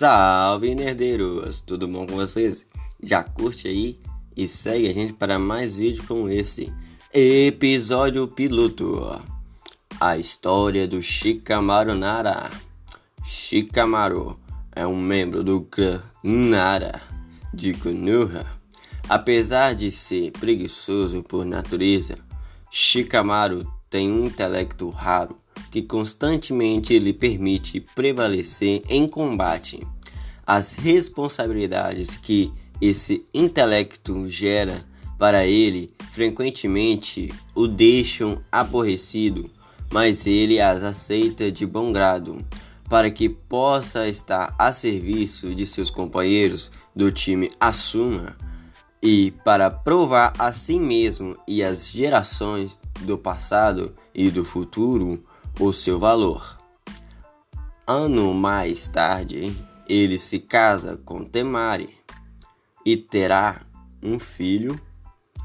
Salve nerdeiros, tudo bom com vocês? Já curte aí e segue a gente para mais vídeos como esse. Episódio piloto. A história do Shikamaru Nara. Shikamaru é um membro do clã Nara de Konoha. Apesar de ser preguiçoso por natureza, Shikamaru tem um intelecto raro que constantemente lhe permite prevalecer em combate. As responsabilidades que esse intelecto gera para ele frequentemente o deixam aborrecido, mas ele as aceita de bom grado para que possa estar a serviço de seus companheiros do time Asuma e para provar a si mesmo e às gerações do passado e do futuro o seu valor. Ano mais tarde, ele se casa com Temari e terá um filho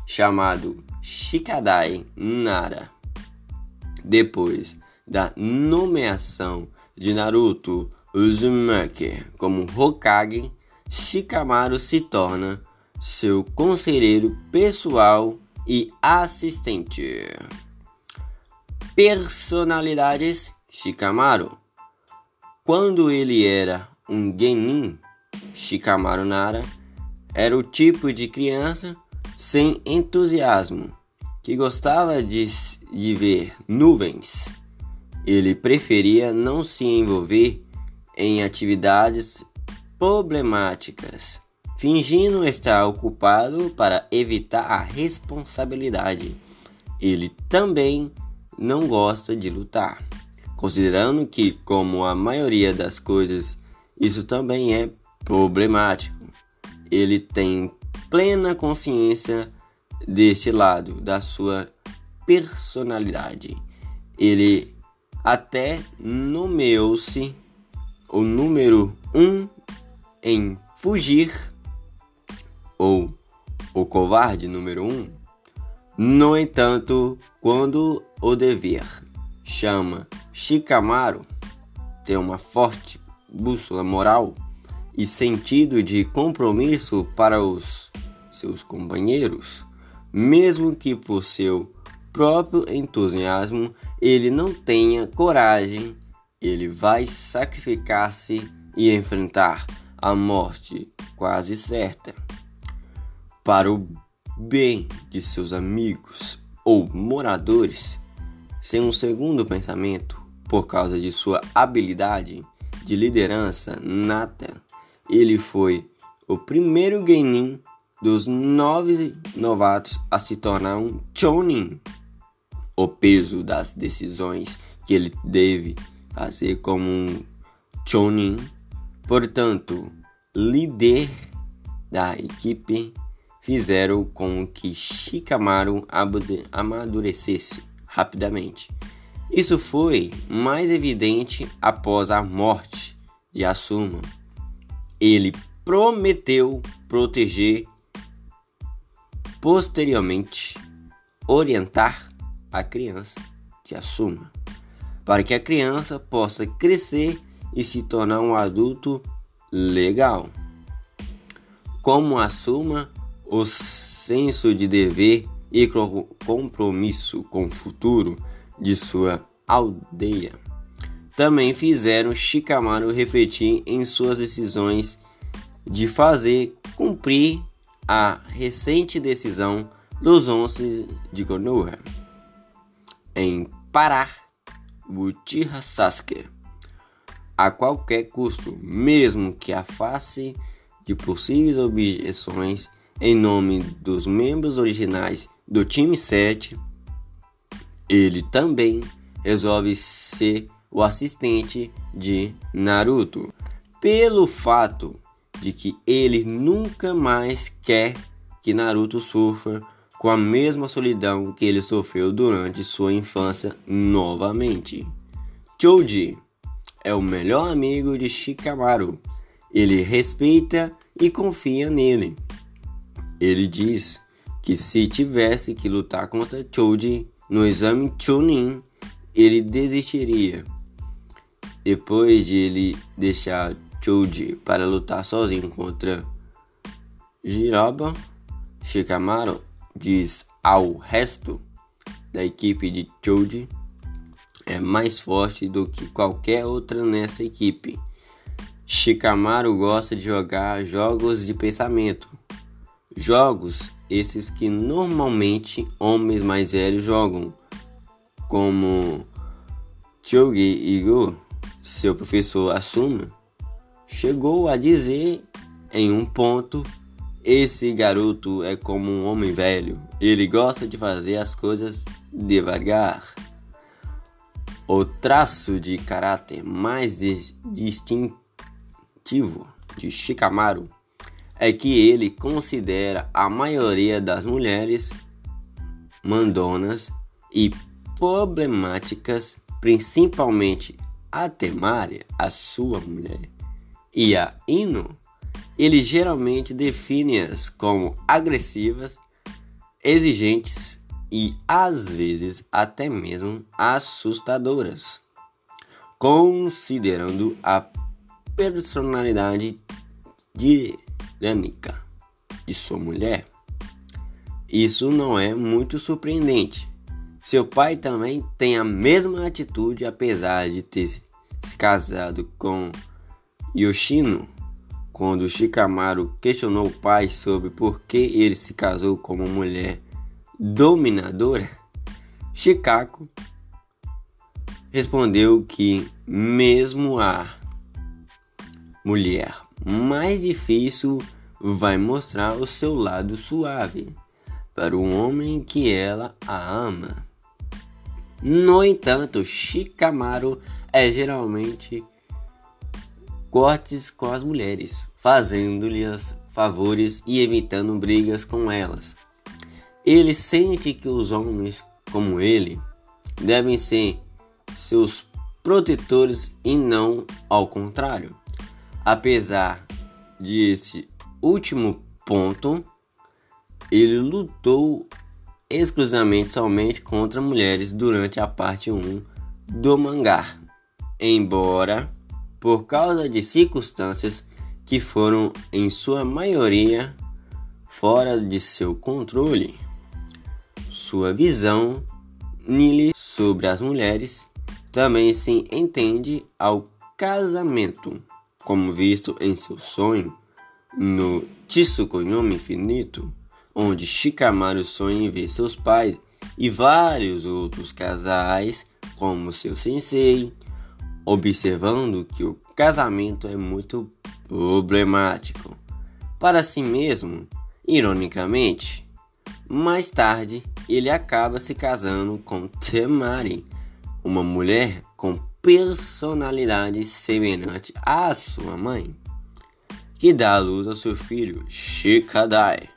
chamado Shikadai Nara. Depois da nomeação de Naruto Uzumaki como Hokage, Shikamaru se torna seu conselheiro pessoal e assistente. Personalidades Shikamaru. Quando ele era um genin, Shikamaru Nara era o tipo de criança sem entusiasmo que gostava de, de ver nuvens. Ele preferia não se envolver em atividades problemáticas, fingindo estar ocupado para evitar a responsabilidade. Ele também não gosta de lutar, considerando que, como a maioria das coisas, isso também é problemático. Ele tem plena consciência deste lado da sua personalidade. Ele até nomeou-se o número um em fugir ou o covarde número um no entanto, quando o dever chama Shikamaru, tem uma forte bússola moral e sentido de compromisso para os seus companheiros, mesmo que por seu próprio entusiasmo ele não tenha coragem, ele vai sacrificar-se e enfrentar a morte quase certa. Para o bem de seus amigos ou moradores, sem um segundo pensamento, por causa de sua habilidade de liderança nata, ele foi o primeiro Genin dos nove novatos a se tornar um Chonin. O peso das decisões que ele deve fazer como um Chonin, portanto, líder da equipe fizeram com que Shikamaru amadurecesse rapidamente. Isso foi mais evidente após a morte de Asuma. Ele prometeu proteger, posteriormente orientar a criança de Asuma, para que a criança possa crescer e se tornar um adulto legal. Como Asuma o senso de dever e compromisso com o futuro de sua aldeia. Também fizeram Shikamaru refletir em suas decisões de fazer cumprir a recente decisão dos Onze de Konoha em parar Uchiha Sasuke a qualquer custo, mesmo que a face de possíveis objeções em nome dos membros originais do time 7, ele também resolve ser o assistente de Naruto, pelo fato de que ele nunca mais quer que Naruto sofra com a mesma solidão que ele sofreu durante sua infância novamente. Choji é o melhor amigo de Shikamaru. Ele respeita e confia nele. Ele diz que se tivesse que lutar contra Choji no exame Chunin, ele desistiria. Depois de ele deixar Choji para lutar sozinho contra Jiroba, Shikamaru diz ao resto da equipe de Choji é mais forte do que qualquer outra nessa equipe. Shikamaru gosta de jogar jogos de pensamento. Jogos esses que normalmente homens mais velhos jogam, como Chogi Igo, seu professor Asuma, chegou a dizer em um ponto: esse garoto é como um homem velho, ele gosta de fazer as coisas devagar. O traço de caráter mais distintivo de Shikamaru é que ele considera a maioria das mulheres mandonas e problemáticas, principalmente a Temari, a sua mulher, e a Ino, ele geralmente define-as como agressivas, exigentes e às vezes até mesmo assustadoras, considerando a personalidade dinâmica de sua mulher. Isso não é muito surpreendente. Seu pai também tem a mesma atitude, apesar de ter se casado com Yoshino. Quando Shikamaru questionou o pai sobre por que ele se casou com uma mulher dominadora, Chicago respondeu que, mesmo a mulher mais difícil, vai mostrar o seu lado suave para o homem que ela a ama. No entanto, Shikamaru é geralmente cortes com as mulheres, fazendo-lhes favores e evitando brigas com elas. Ele sente que os homens como ele devem ser seus protetores e não ao contrário. Apesar de este último ponto, ele lutou exclusivamente somente contra mulheres durante a parte 1 do mangá, embora por causa de circunstâncias que foram em sua maioria fora de seu controle sua visão nele sobre as mulheres também se entende ao casamento, como visto em seu sonho no Tsukuyomi Infinito, onde Shikamaru sonha em ver seus pais e vários outros casais como seu sensei, observando que o casamento é muito problemático. Para si mesmo, ironicamente, mais tarde, ele acaba se casando com Temari, uma mulher com personalidade semelhante à sua mãe, que dá à luz ao seu filho Shikadai.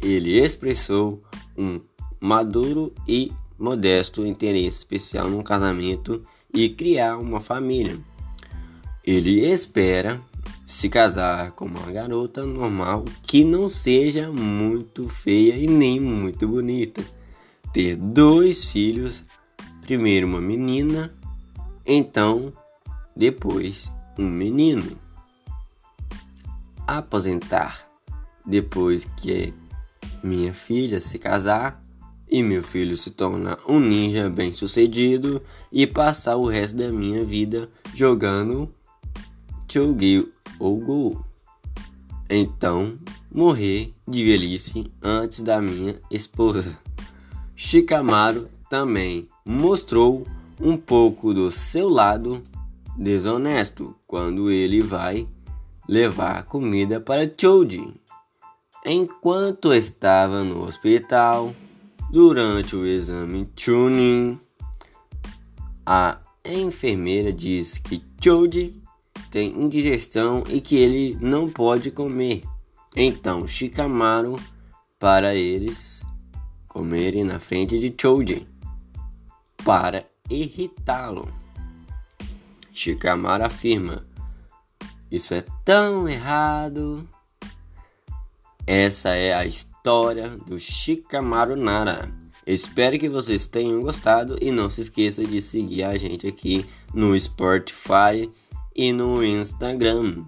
Ele expressou um maduro e modesto interesse especial no casamento e criar uma família. Ele espera se casar com uma garota normal que não seja muito feia e nem muito bonita. Ter dois filhos, primeiro uma menina, então depois um menino. Aposentar depois que minha filha se casar e meu filho se tornar um ninja bem sucedido e passar o resto da minha vida jogando Chougui ou Gol. Então, morrer de velhice antes da minha esposa. Shikamaru também mostrou um pouco do seu lado desonesto quando ele vai levar comida para Choji. Enquanto estava no hospital, durante o exame Chunin, a enfermeira disse que Choji tem indigestão e que ele não pode comer. Então Shikamaru para eles comerem na frente de Choji para irritá-lo. Shikamaru afirma: Isso é tão errado. Essa é a história do Shikamaru Nara. Espero que vocês tenham gostado e não se esqueça de seguir a gente aqui no Spotify e no Instagram.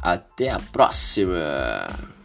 Até a próxima!